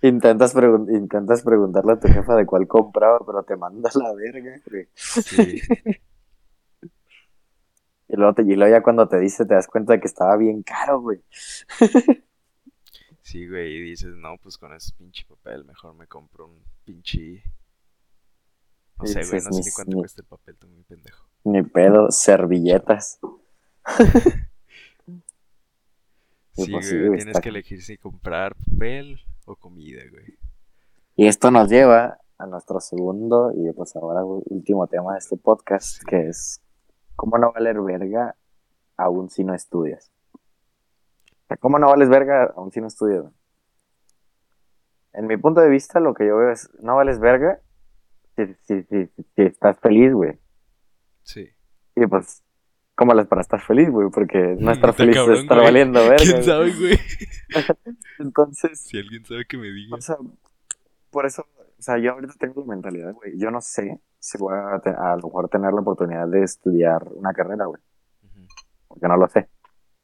Intentas, pregun- intentas preguntarle a tu jefa de cuál compraba, pero te manda la verga, güey. Sí, Y luego, te, y luego ya cuando te dice, te das cuenta de que estaba bien caro, güey. sí, güey, y dices, no, pues con ese pinche papel mejor me compro un pinche... No sé, güey, no sé ni- ni cuánto ni- cuesta el papel, tú muy pendejo. Ni pedo, servilletas. Sí, pues sí, güey, tienes que elegir si comprar papel o comida, güey. Y esto nos lleva a nuestro segundo y pues ahora último tema de este podcast, Sí. que es ¿cómo no valer verga aún si no estudias? O sea, ¿Cómo no vales verga aún si no estudias? En mi punto de vista, lo que yo veo es, no vales verga si, si, si, si estás feliz, güey. Sí. Y pues, ¿cómo las para estar feliz, güey? Porque no estar Está feliz cabrón, es estar güey. valiendo verga. ¿Quién sabe, güey? Entonces, Si alguien sabe que me diga. O sea, por eso, o sea, yo ahorita tengo la mentalidad, güey. Yo no sé si voy a, a lo mejor tener la oportunidad de estudiar una carrera, güey. Porque no lo sé.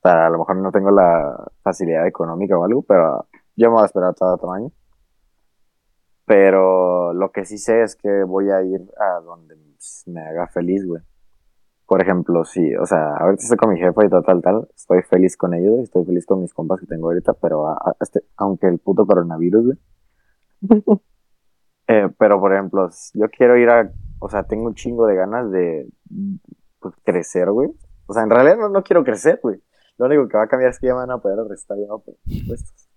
O sea, a lo mejor no tengo la facilidad económica o algo, pero yo me voy a esperar todo otro año. Pero lo que sí sé es que voy a ir a donde me haga feliz, güey. Por ejemplo, si, o sea, ahorita estoy con mi jefa y tal, tal, tal, estoy feliz con ellos, estoy feliz con mis compas que tengo ahorita, pero a- a- este, aunque el puto coronavirus, güey. Eh, pero, por ejemplo, yo quiero ir a, o sea, tengo un chingo de ganas de pues, crecer, güey. O sea, en realidad no, no quiero crecer, güey. Lo único que va a cambiar es que ya me van a poder arrestar ya por impuestos.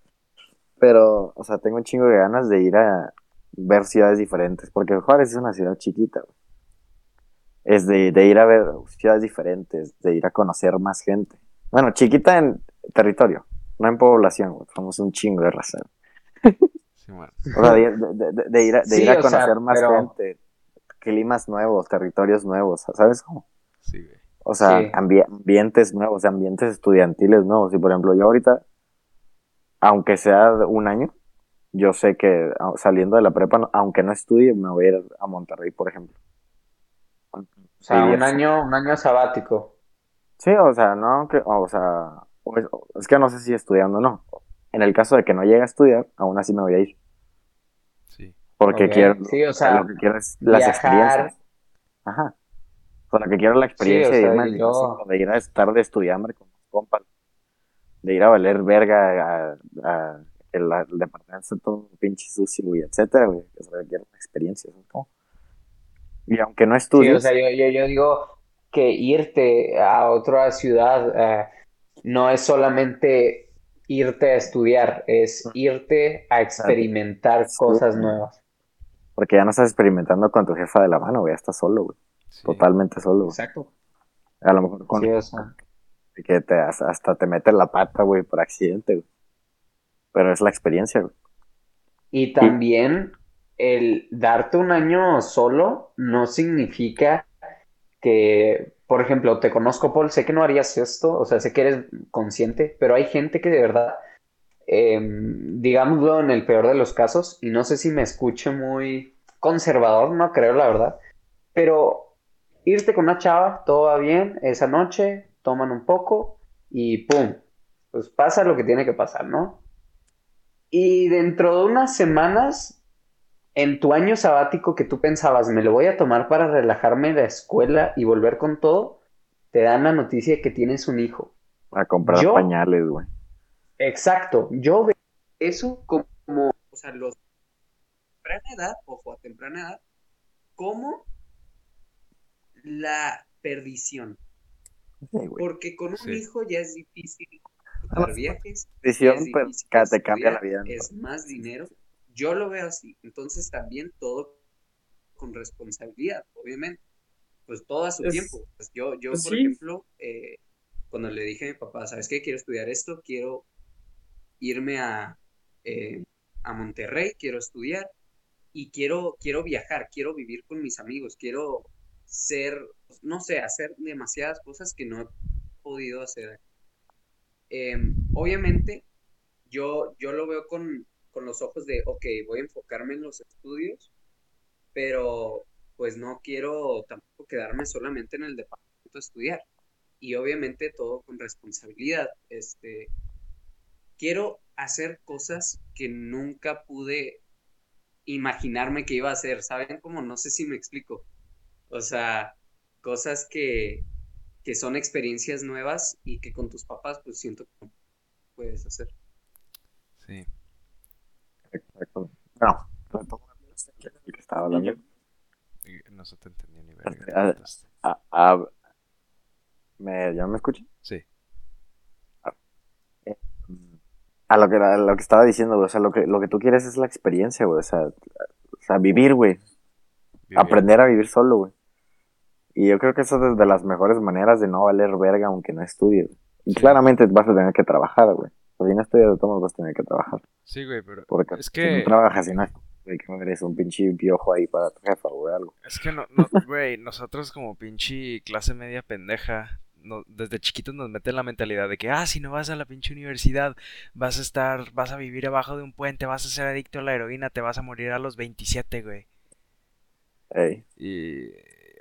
Pero, o sea, tengo un chingo de ganas de ir a ver ciudades diferentes, porque Juárez es una ciudad chiquita, güey. Es de, de ir a ver ciudades diferentes, de ir a conocer más gente. Bueno, chiquita en territorio, no en población. Somos un chingo de raza. Sí. O sea, de, de- de- de ir a, de Sí, ir a sea, conocer más pero- gente, climas nuevos, territorios nuevos, ¿sabes cómo? Sí, güey. O sea, Sí. ambi- ambientes nuevos, ambientes estudiantiles nuevos. Y por ejemplo, yo ahorita, aunque sea un año, yo sé que ah, saliendo de la prepa, aunque no estudie, me voy a ir a Monterrey, por ejemplo. O sea, Sí, un es- año, un año sabático. Sí, o sea, no, que, o sea, o es, que no sé si estudiando o no. En el caso de que no llegue a estudiar, aún así me voy a ir. Sí. Porque quiero, sí, o sea, lo que quiero es las viajar. experiencias. Ajá. O sea, lo que quiero es la experiencia o de, sea, irme al yo- de ir a estar de estudiante con mis compas, de ir a valer verga a, a el, el departamento todo pinche sucio, güey, etcétera, güey. O sea, quiero una experiencia, ¿sabes cómo? Y aunque no Sí, estudies, o sea, yo, yo, yo digo que irte a otra ciudad eh, no es solamente irte a estudiar, es irte a experimentar Sí. cosas nuevas. porque ya no estás experimentando con tu jefa de la mano, güey, ya estás solo, güey, Sí. totalmente solo. güey. Exacto. A lo mejor con Sí, o sea, que te, hasta hasta te metes la pata, güey, por accidente, güey. Pero es la experiencia, güey. Y también el darte un año solo no significa que, por ejemplo, te conozco, Paul, sé que no harías esto, o sea, sé que eres consciente, pero hay gente que de verdad, eh, digámoslo en el peor de los casos, y no sé si me escuche muy conservador, no creo, la verdad, pero irte con una chava, todo va bien, esa noche, toman un poco y ¡pum! Pues pasa lo que tiene que pasar, ¿no? Y dentro de unas semanas, en tu año sabático que tú pensabas, me lo voy a tomar para relajarme de la escuela y volver con todo, te dan la noticia que tienes un hijo. A comprar Yo- pañales, güey. Exacto, yo veo eso como, O sea, los temprana edad, ojo, a temprana edad, como la perdición. Sí. Porque con un Sí. hijo ya es difícil viajes, Decisión, pero te cambia la vida. ¿no? es más dinero. Yo lo veo así. Entonces también todo con responsabilidad, obviamente. Pues todo a su Es- tiempo. Pues yo, yo pues por sí. ejemplo, eh, cuando le dije a mi papá, ¿sabes qué? Quiero estudiar esto, quiero irme a, eh, a Monterrey, quiero estudiar y quiero, quiero viajar, quiero vivir con mis amigos, quiero ser, no sé, hacer demasiadas cosas que no he podido hacer. Em, obviamente, yo, yo lo veo con, con los ojos de, ok, voy a enfocarme en los estudios, pero pues no quiero tampoco quedarme solamente en el departamento a estudiar. Y obviamente todo con responsabilidad. Este, quiero hacer cosas que nunca pude imaginarme que iba a hacer, ¿saben? Como no sé si me explico. O sea, cosas que, que son experiencias nuevas y que con tus papás pues siento que no puedes hacer. Sí. Exacto. No, retomo el que estaba hablando. No se te entendió ni Ah, verga. Ah, ah, ¿me, ¿Ya me escuchan? Sí. A lo que, a lo que estaba diciendo, güey, o sea, lo que, lo que tú quieres es la experiencia, güey, o sea, o sea, vivir, güey, Vivir. aprender a vivir solo, güey. Y yo creo que eso es de las mejores maneras de no valer verga aunque no estudies. Y Sí. claramente vas a tener que trabajar, güey. Si no estudias, de todos vas a tener que trabajar. Sí, güey, pero Porque Es si que- no trabajas y no güey, que eres un pinche piojo ahí para tu jefa, güey, algo. es que no, no, güey, nosotros como pinche clase media pendeja, no- desde chiquitos nos meten la mentalidad de que, ah, si no vas a la pinche universidad, vas a estar, vas a vivir abajo de un puente, vas a ser adicto a la heroína, te vas a morir a los 27, güey. Ey, Y,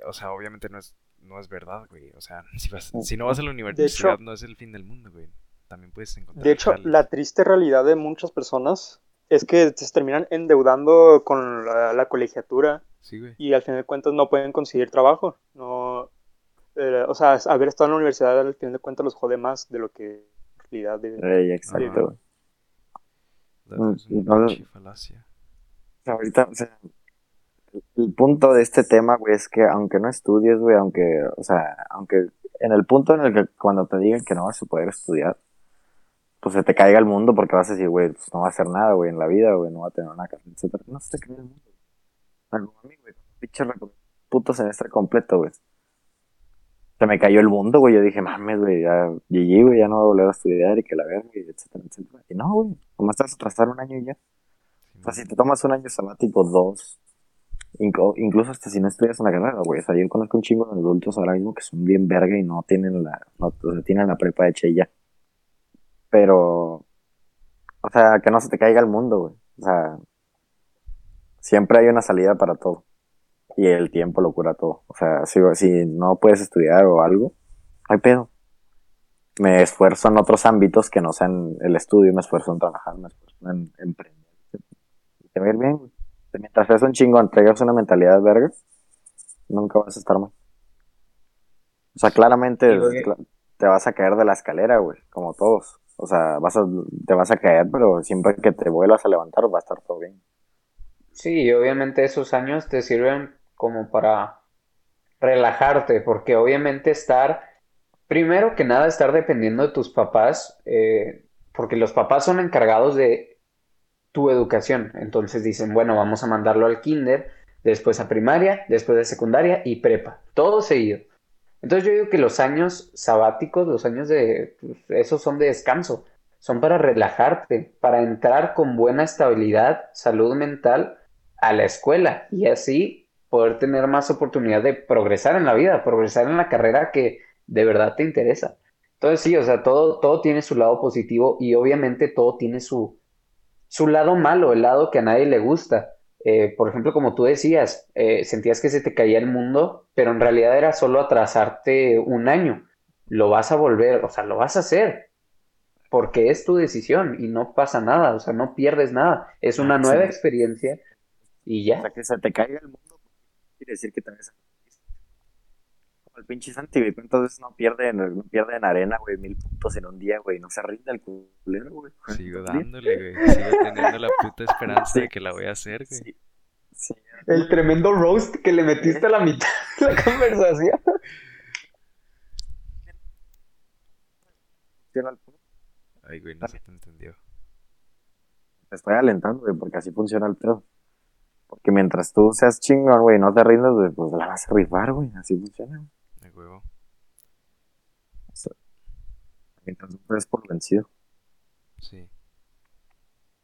o sea, obviamente no es, no es verdad, güey. O sea, si, vas, Mm. si no vas a la universidad, no es el fin del mundo, güey. También puedes encontrar De hecho, la triste realidad de muchas personas es que se terminan endeudando con la, la colegiatura Sí, güey. y al final de cuentas no pueden conseguir trabajo. No, eh, o sea, haber estado en la universidad al final de cuentas los jode más de lo que en realidad deben. ey, exacto, Es Mm, una no- pinche falacia. O sea, ahorita, o sea, el- el punto de este tema, güey, es que aunque no estudies, güey, aunque, o sea, aunque en el punto en el que cuando te digan que no vas a poder estudiar, pues se te caiga el mundo porque vas a decir, güey, pues no va a hacer nada, güey, en la vida, güey, no va a tener una casa. No se te caiga el mundo. O sea, como a mí, güey, pinche puto semestre completo, güey. Se me cayó el mundo, güey. Yo dije, mames, güey, ya GG, güey, ya no voy a volver a estudiar y que la verga, etcétera, etcétera. Y no, güey, vas a atrasar un año y ya. O sea, si te tomas un año sabático, dos, incluso hasta si no estudias una carrera, güey. O sea, yo conozco un chingo de adultos ahora mismo que son bien verga y no tienen la, no, o sea, tienen la prepa hecha y ya. Pero, o sea, que no se te caiga el mundo, güey. O sea, siempre hay una salida para todo. Y el tiempo lo cura todo. O sea, si, si no puedes estudiar o algo, hay pedo. Me esfuerzo en otros ámbitos que no sean el estudio, me esfuerzo en trabajar, me esfuerzo en emprender. Y te va a ir bien, güey. Mientras seas un chingón, traigas una mentalidad verga, nunca vas a estar mal. O sea, claramente te vas a caer de la escalera, güey, como todos. O sea, vas a, te vas a caer, pero siempre que te vuelvas a levantar va a estar todo bien. Sí, y obviamente esos años te sirven como para relajarte, porque obviamente estar, primero que nada, estar dependiendo de tus papás, eh, porque los papás son encargados de tu educación. Entonces dicen, bueno, vamos a mandarlo al kinder, después a primaria, después de secundaria y prepa, todo seguido. Entonces yo digo que los años sabáticos, los años de, pues, esos son de descanso, son para relajarte, para entrar con buena estabilidad, salud mental a la escuela y así poder tener más oportunidad de progresar en la vida, progresar en la carrera que de verdad te interesa. Entonces sí, o sea, todo, todo tiene su lado positivo y obviamente todo tiene su, su lado malo, el lado que a nadie le gusta. Eh, por ejemplo, como tú decías, eh, sentías que se te caía el mundo, pero en realidad era solo atrasarte un año. Lo vas a volver, o sea, lo vas a hacer, porque es tu decisión y no pasa nada, o sea, no pierdes nada. Es una nueva Sí. experiencia y O ya. sea, que se te caiga el mundo, quiere decir que también el pinche Santi, güey. ¿Cuántas veces no pierde en, no pierde en arena, güey? Mil puntos en un día, güey. No se rinde el culero, güey. Sigo dándole, güey. Sigo teniendo la puta esperanza de que la voy a hacer, güey. Sí. Sí. El tremendo roast que le metiste a la mitad de la conversación. Funciona el pedo. Ay, güey, no se te entendió. Te estoy alentando, güey, porque así funciona el pedo. Porque mientras tú seas chingón, güey, no te rindas, pues la vas a rifar, güey. Así funciona, huevo. No te des por vencido. Sí.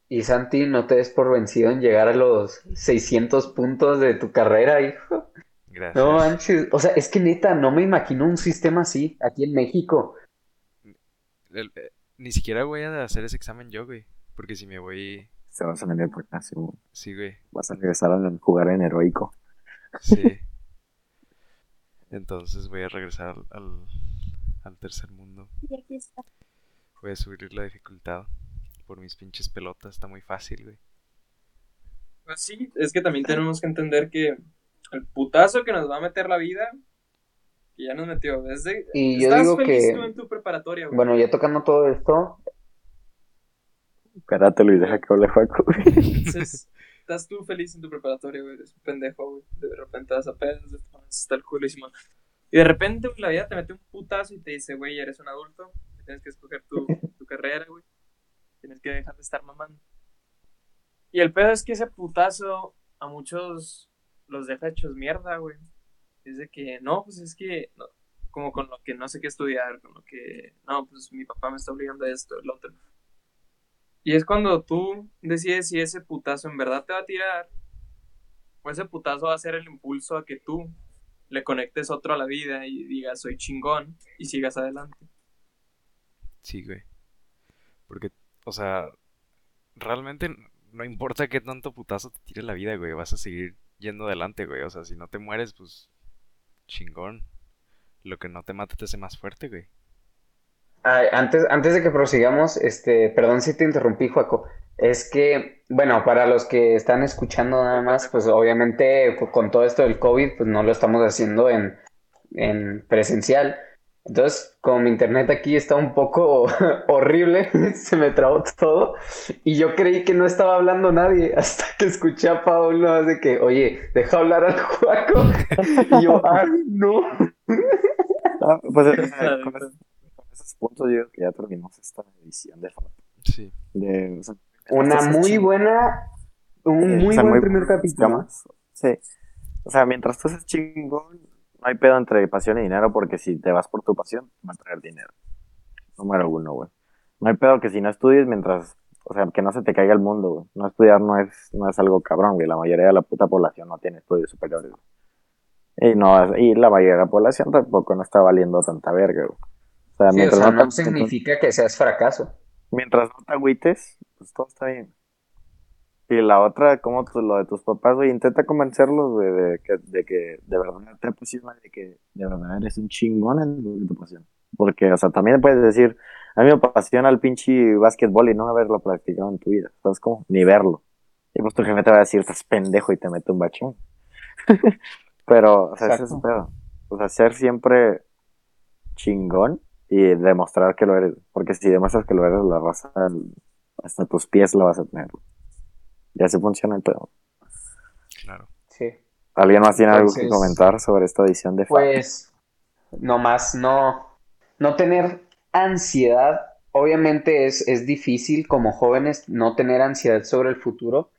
Y Santi, no te des por vencido en llegar a los 600 puntos de tu carrera, hijo. Gracias. No manches, o sea, es que neta, no me imagino un sistema así aquí en México. El- eh, ni siquiera voy a hacer ese examen yo, güey. Porque si me voy. Se vas a venir por acá, sí, güey. Sí, güey. Vas a regresar a jugar en heroico. Sí. Entonces voy a regresar al, al, al tercer mundo. Y aquí está. Voy a subir la dificultad. Por mis pinches pelotas. Está muy fácil, güey. Pues sí, es que también tenemos que entender que el putazo que nos va a meter la vida, que ya nos metió. Desde, Y yo estás digo feliz que- en tu preparatoria, güey. Bueno, ya tocando todo esto, Espérate, Luis, deja que hable Juaco. Entonces, estás tú feliz en tu preparatoria, güey. Eres un pendejo, güey. De repente vas a pedos, te pones hasta el culo y de repente, la vida te mete un putazo y te dice, güey, eres un adulto. Tienes que escoger tu, tu carrera, güey. Tienes que dejar de estar mamando. Y el pedo es que ese putazo a muchos los deja hechos mierda, güey. Es de que, no, pues es que, no, como con lo que no sé qué estudiar, con lo que, no, pues mi papá me está obligando a esto, el otro. Y es cuando tú decides si ese putazo en verdad te va a tirar o ese putazo va a ser el impulso a que tú le conectes otro a la vida y digas soy chingón y sigas adelante. Sí, güey. Porque, o sea, realmente no importa qué tanto putazo te tire la vida, güey. Vas a seguir yendo adelante, güey. O sea, si no te mueres, pues chingón. Lo que no te mata te hace más fuerte, güey. Ay, antes, antes de que prosigamos, este, perdón si te interrumpí, Joaco. Es que, bueno, para los que están escuchando nada más, pues obviamente co- con todo esto del COVID, pues no lo estamos haciendo en, en presencial. Entonces, como mi internet aquí está un poco horrible, se me trabó todo y yo creí que no estaba hablando nadie hasta que escuché a Paulo de que, oye, deja hablar al Joaco. Y yo, ah, no. Ah, pues esos, puntos yo creo que ya terminamos esta edición de, Sí. de o sea, Una muy buena, un Sí, muy o sea, buen muy primer capítulo. Sí. O sea, mientras tú seas chingón, no hay pedo entre pasión y dinero, porque si te vas por tu pasión, va a traer dinero. Número uno, güey. No hay pedo que si no estudies mientras, o sea, que no se te caiga el mundo, güey. No estudiar no es, no es algo cabrón, güey. La mayoría de la puta población no tiene estudios superiores. güey. Y no, y la mayoría de la población tampoco no está valiendo tanta verga, güey. O sea, Sí, o mientras sea, no, no te- significa que seas fracaso. mientras no te agüites, pues todo está bien. Y la otra, como tú, lo de tus papás, güey, intenta convencerlos, güey, de que, de que de verdad te apasiona, de que de verdad eres un chingón en lo que te apasiona. Porque, o sea, también puedes decir, a mí me apasiona el pinche básquetbol y no haberlo practicado en tu vida, ¿sabes cómo? Ni verlo. Y pues tu jefe te va a decir, estás pendejo y te mete un bachón. Pero, o sea, ese es el pedo. O sea, ser siempre chingón y demostrar que lo eres. Porque si demuestras que lo eres, la raza hasta tus pies la vas a tener. Y así funciona el pedo. Claro. Sí. ¿Alguien más tiene algo que comentar sobre esta edición de Pues, nomás no, no tener ansiedad. Obviamente es, es difícil como jóvenes no tener ansiedad sobre el futuro.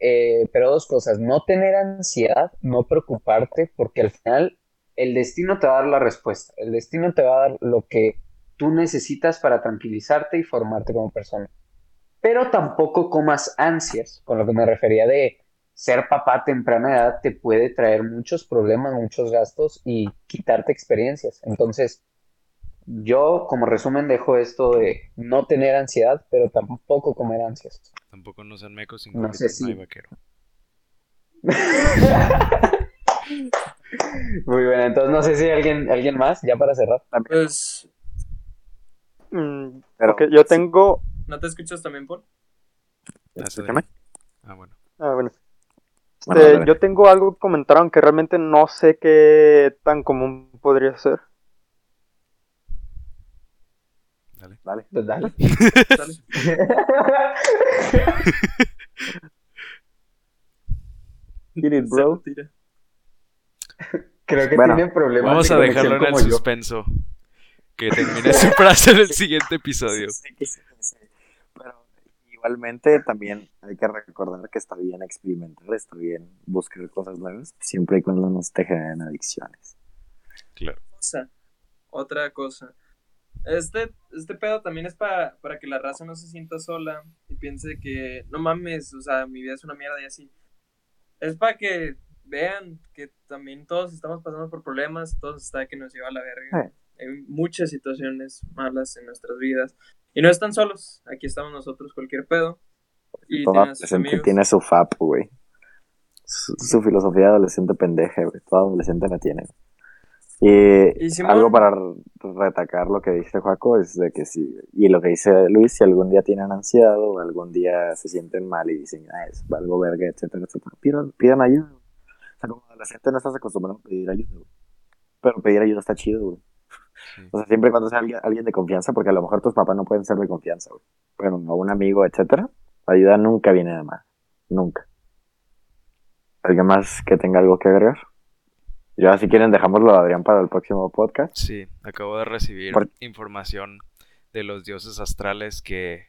Eh, pero dos cosas, no tener ansiedad, no preocuparte, porque al final el destino te va a dar la respuesta. El destino te va a dar lo que tú necesitas para tranquilizarte y formarte como persona. Pero tampoco comas ansias, con lo que me refería de ser papá a temprana edad te puede traer muchos problemas, muchos gastos y quitarte experiencias. Entonces, yo como resumen dejo esto de no tener ansiedad, pero tampoco comer ansias. Tampoco no sean mecos sin No sé copitos, no hay si- vaquero. Muy bien, entonces no sé si alguien, alguien más, ya para cerrar. Pues, Mm, Pero- ok, yo tengo. ¿no te escuchas también, Paul? Escúchame. Ah, bueno. Ah, bueno. Bueno, Este, yo tengo algo que comentaron que realmente no sé qué tan común podría ser. Dale. Dale. Pues dale. Dale. It, bro. Tira. Creo que Bueno, tienen problemas Vamos de a dejarlo en el yo. suspenso. Que termine su frase en el siguiente episodio. Sí, sí, sí, sí. Pero igualmente también hay que recordar que está bien experimentar, está bien buscar cosas nuevas, siempre y cuando no te generen adicciones. Claro. cosa, otra cosa. Este, este pedo también es para, para que la raza no se sienta sola y piense que no mames, o sea, mi vida es una mierda y así. Es para que vean que también todos estamos pasando por problemas, todos está que nos lleva a la verga. Sí. Hay muchas situaciones malas en nuestras vidas y no están solos. Aquí estamos nosotros, cualquier pedo. Y Todo tienen a sus adolescente tiene su FAP, güey. Su, su filosofía adolescente pendeja, güey. Todo adolescente la tiene. Y, Y algo para retacar lo que dice Joaco es de que si, y lo que dice Luis, si algún día tienen ansiedad o algún día se sienten mal y dicen, ah, es algo verga, etcétera, etcétera, pidan, pidan ayuda. O sea, como adolescente no estás acostumbrado a pedir ayuda, güey. Pero pedir ayuda está chido, güey. Sí. O sea, siempre cuando sea alguien, alguien de confianza, porque a lo mejor tus papás no pueden ser de confianza, güey. Pero a un amigo, etcétera, la ayuda nunca viene de más. Nunca. ¿Alguien más que tenga algo que agregar? Ya, si quieren, dejámoslo a Adrián para el próximo podcast. Sí, acabo de recibir Por- información de los dioses astrales que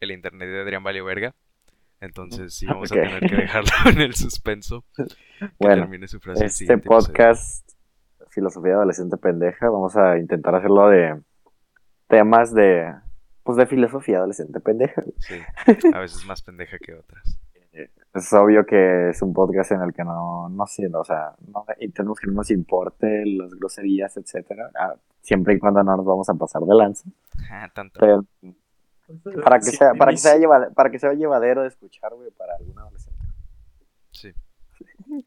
el internet de Adrián valió verga. Entonces sí, vamos a tener que dejarlo en el suspenso. Bueno, termine su frase el este siguiente episodio. podcast, Filosofía Adolescente Pendeja, vamos a intentar hacerlo de temas de, pues de filosofía adolescente pendeja. Sí, a veces más pendeja que otras. Es obvio que es un podcast en el que no, no sé, o sea, no intentamos que no nos importe las groserías, etcétera, ah, siempre y cuando no nos vamos a pasar de lanza. Ah, tanto. Pero para que Sí, sea, para que sea llevadero, para que sea llevadero de escuchar, güey, para algún adolescente. Sí,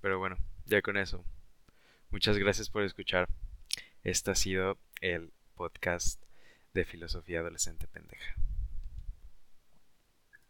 pero bueno, ya con eso. Muchas gracias por escuchar. Este ha sido el podcast de Filosofía Adolescente Pendeja.